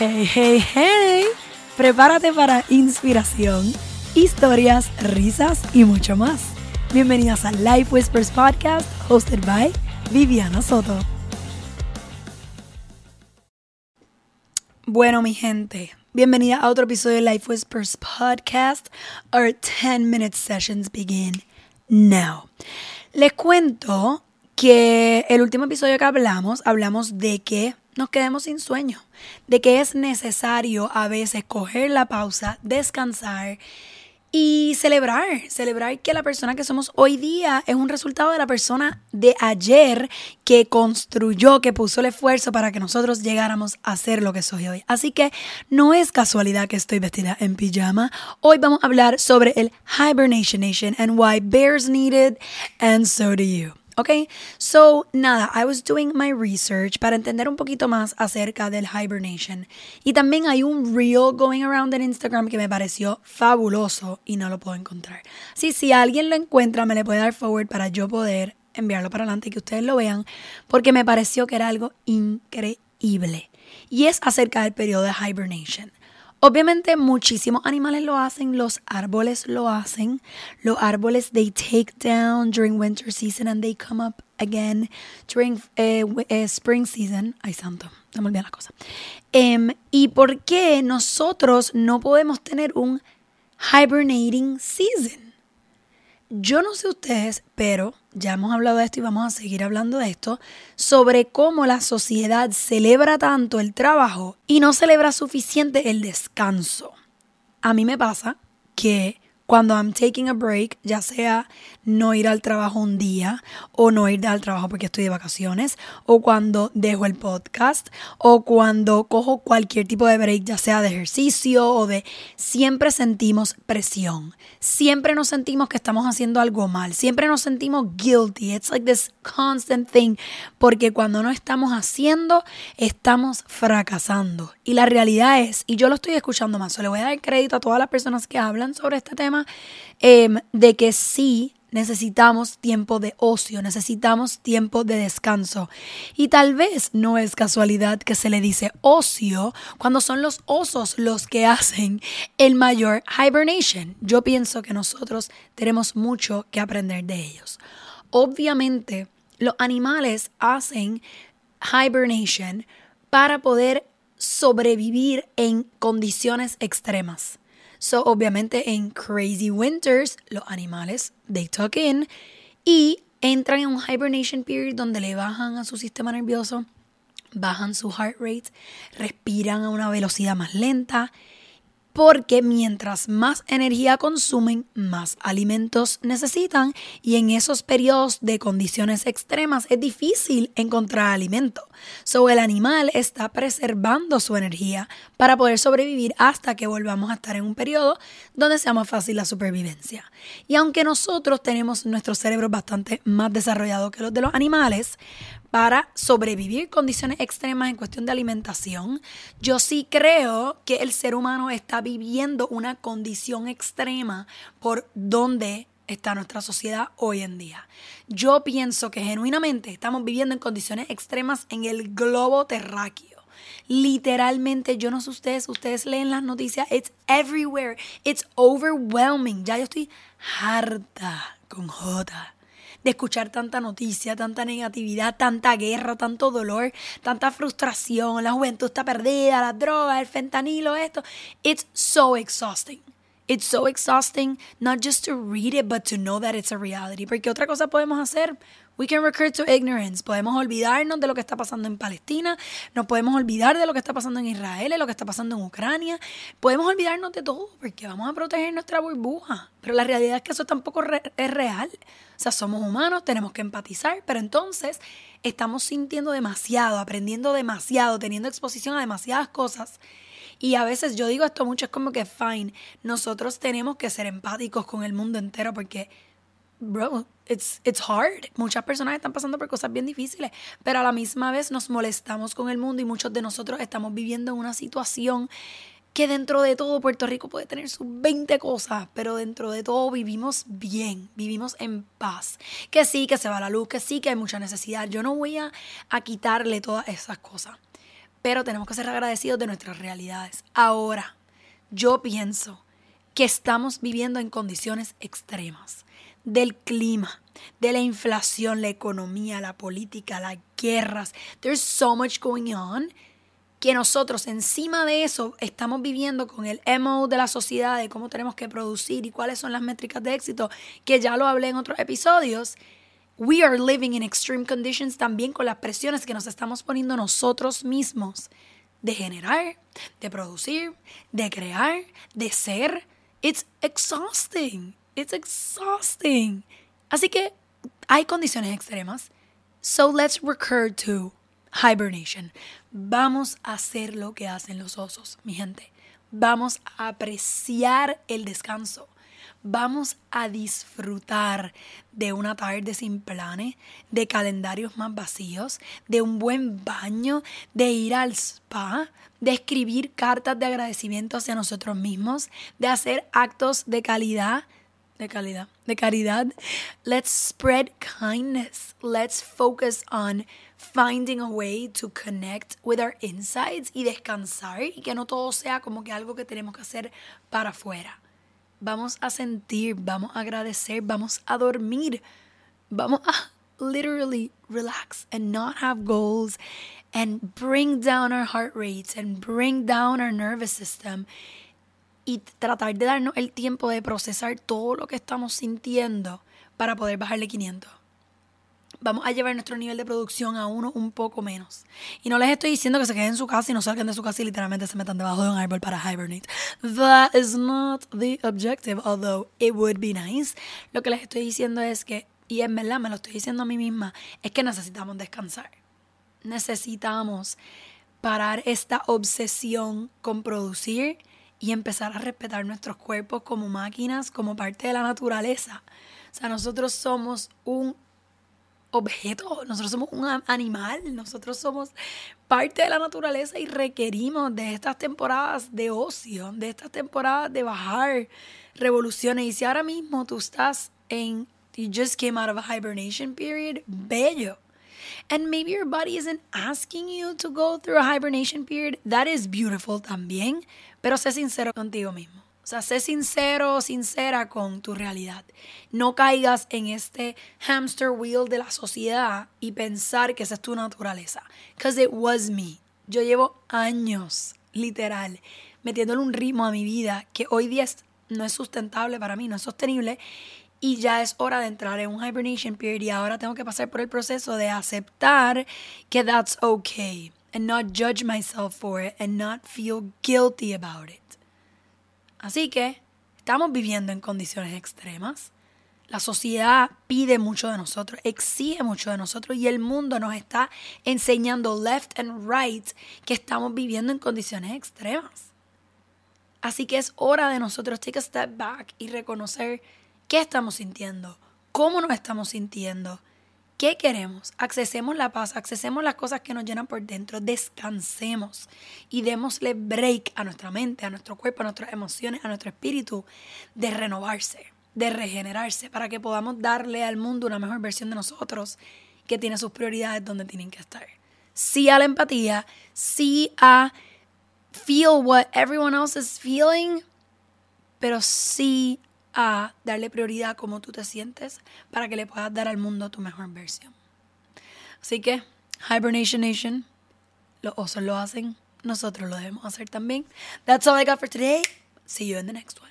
Hey, hey, hey. Prepárate para inspiración, historias, risas y mucho más. Bienvenidas a Life Whispers Podcast, hosted by Viviana Soto. Bueno, mi gente, bienvenida a otro episodio de Life Whispers Podcast. Our 10 minute sessions begin now. Les cuento que el último episodio que hablamos, hablamos de que nos quedemos sin sueño, de que es necesario a veces coger la pausa, descansar y celebrar, celebrar que la persona que somos hoy día es un resultado de la persona de ayer que construyó, que puso el esfuerzo para que nosotros llegáramos a ser lo que soy hoy. Así que no es casualidad que estoy vestida en pijama. Hoy vamos a hablar sobre el hibernation nation and why bears needed and so do you. Ok, so nada, I was doing my research para entender un poquito más acerca del hibernation. Y también hay un reel going around en Instagram que me pareció fabuloso y no lo puedo encontrar. Sí, si alguien lo encuentra, me le puede dar forward para yo poder enviarlo para adelante y que ustedes lo vean, porque me pareció que era algo increíble. Y es acerca del periodo de hibernation. Obviamente muchísimos animales lo hacen, los árboles lo hacen. Los árboles they take down during winter season and they come up again during eh, eh, spring season. Ay santo, se me olvidan las cosas. Em, ¿Y por qué nosotros no podemos tener un hibernating season? Yo no sé ustedes, pero ya hemos hablado de esto y vamos a seguir hablando de esto, sobre cómo la sociedad celebra tanto el trabajo y no celebra suficiente el descanso. A mí me pasa que cuando I'm taking a break, ya sea no ir al trabajo un día o no ir al trabajo porque estoy de vacaciones, o cuando dejo el podcast, o cuando cojo cualquier tipo de break, ya sea de ejercicio o de... Siempre sentimos presión, siempre nos sentimos que estamos haciendo algo mal, siempre nos sentimos guilty. It's like this constant thing, porque cuando no estamos haciendo, estamos fracasando. Y la realidad es, y yo lo estoy escuchando más, le voy a dar crédito a todas las personas que hablan sobre este tema Em, de que sí necesitamos tiempo de ocio, necesitamos tiempo de descanso. Y tal vez no es casualidad que se le dice ocio cuando son los osos los que hacen el mayor hibernation. Yo pienso que nosotros tenemos mucho que aprender de ellos. Obviamente, los animales hacen hibernation para poder sobrevivir en condiciones extremas. So, obviamente, en Crazy Winters, los animales, they tuck in y entran en un hibernation period donde le bajan a su sistema nervioso, bajan su heart rate, respiran a una velocidad más lenta porque mientras más energía consumen, más alimentos necesitan y en esos periodos de condiciones extremas es difícil encontrar alimento. So el animal está preservando su energía para poder sobrevivir hasta que volvamos a estar en un periodo donde sea más fácil la supervivencia. Y aunque nosotros tenemos nuestro cerebro bastante más desarrollado que los de los animales, para sobrevivir condiciones extremas en cuestión de alimentación. Yo sí creo que el ser humano está viviendo una condición extrema por donde está nuestra sociedad hoy en día. Yo pienso que genuinamente estamos viviendo en condiciones extremas en el globo terráqueo. Literalmente, yo no sé ustedes, ustedes leen las noticias, it's everywhere, it's overwhelming. Ya yo estoy harta con J de escuchar tanta noticia, tanta negatividad, tanta guerra, tanto dolor, tanta frustración, la juventud está perdida, las drogas, el fentanilo, esto. It's so exhausting. It's so exhausting, not just to read it, but to know that it's a reality. Porque otra cosa podemos hacer, we can recur to ignorance. Podemos olvidarnos de lo que está pasando en Palestina, nos podemos olvidar de lo que está pasando en Israel, de lo que está pasando en Ucrania. Podemos olvidarnos de todo porque vamos a proteger nuestra burbuja. Pero la realidad es que eso tampoco es real. O sea, somos humanos, tenemos que empatizar, pero entonces estamos sintiendo demasiado, aprendiendo demasiado, teniendo exposición a demasiadas cosas y a veces yo digo esto mucho, es como que, fine, nosotros tenemos que ser empáticos con el mundo entero porque, bro, it's, it's hard. Muchas personas están pasando por cosas bien difíciles, pero a la misma vez nos molestamos con el mundo y muchos de nosotros estamos viviendo en una situación que dentro de todo Puerto Rico puede tener sus 20 cosas, pero dentro de todo vivimos bien, vivimos en paz. Que sí, que se va la luz, que sí, que hay mucha necesidad. Yo no voy a, a quitarle todas esas cosas. pero tenemos que ser agradecidos de nuestras realidades. Ahora, yo pienso que estamos viviendo en condiciones extremas del clima, de la inflación, la economía, la política, las guerras. There's so much going on que nosotros encima de eso estamos viviendo con el MO de la sociedad, de cómo tenemos que producir y cuáles son las métricas de éxito, que ya lo hablé en otros episodios. We are living in extreme conditions también con las presiones que nos estamos poniendo nosotros mismos de generar, de producir, de crear, de ser. It's exhausting. It's exhausting. Así que hay condiciones extremas. So let's recur to hibernation. Vamos a hacer lo que hacen los osos, mi gente. Vamos a apreciar el descanso. Vamos a disfrutar de una tarde sin planes, de calendarios más vacíos, de un buen baño, de ir al spa, de escribir cartas de agradecimiento hacia nosotros mismos, de hacer actos de calidad de calidad, de caridad. Let's spread kindness. Let's focus on finding a way to connect with our insides y descansar y que no todo sea como que algo que tenemos que hacer para afuera. Vamos a sentir, vamos a agradecer, vamos a dormir. Vamos a literally relax and not have goals and bring down our heart rates and bring down our nervous system y tratar de darnos el tiempo de procesar todo lo que estamos sintiendo para poder bajarle 500. Vamos a llevar nuestro nivel de producción a uno un poco menos. Y no les estoy diciendo que se queden en su casa y no salgan de su casa y literalmente se metan debajo de un árbol para hibernate. That is not the objective, although it would be nice. Lo que les estoy diciendo es que, y en verdad me lo estoy diciendo a mí misma, es que necesitamos descansar. Necesitamos parar esta obsesión con producir y empezar a respetar nuestros cuerpos como máquinas, como parte de la naturaleza. O sea, nosotros somos un objeto, nosotros somos un animal, nosotros somos parte de la naturaleza y requerimos de estas temporadas de ocio, de estas temporadas de bajar revoluciones. Y si ahora mismo tú estás en, you just came out of a hibernation period, bello. And maybe your body isn't asking you to go through a hibernation period. That is beautiful también. Pero sé sincero contigo mismo. O sea, sé sincero sincera con tu realidad. No caigas en este hamster wheel de la sociedad y pensar que esa es tu naturaleza. Because it was me. Yo llevo años, literal, metiéndole un ritmo a mi vida que hoy día no es sustentable para mí, no es sostenible. Y ya es hora de entrar en un hibernation period y ahora tengo que pasar por el proceso de aceptar que that's okay and not judge myself for it and not feel guilty about it. Así que estamos viviendo en condiciones extremas. La sociedad pide mucho de nosotros, exige mucho de nosotros y el mundo nos está enseñando left and right que estamos viviendo en condiciones extremas. Así que es hora de nosotros take a step back y reconocer qué estamos sintiendo, cómo nos estamos sintiendo ¿Qué queremos? Accesemos la paz, accesemos las cosas que nos llenan por dentro, descansemos y démosle break a nuestra mente, a nuestro cuerpo, a nuestras emociones, a nuestro espíritu de renovarse, de regenerarse, para que podamos darle al mundo una mejor versión de nosotros que tiene sus prioridades donde tienen que estar. Sí a la empatía, sí a feel what everyone else is feeling, pero sí a darle prioridad a cómo tú te sientes para que le puedas dar al mundo tu mejor versión. Así que, Hibernation Nation, los osos lo hacen, nosotros lo debemos hacer también. That's all I got for today. See you in the next one.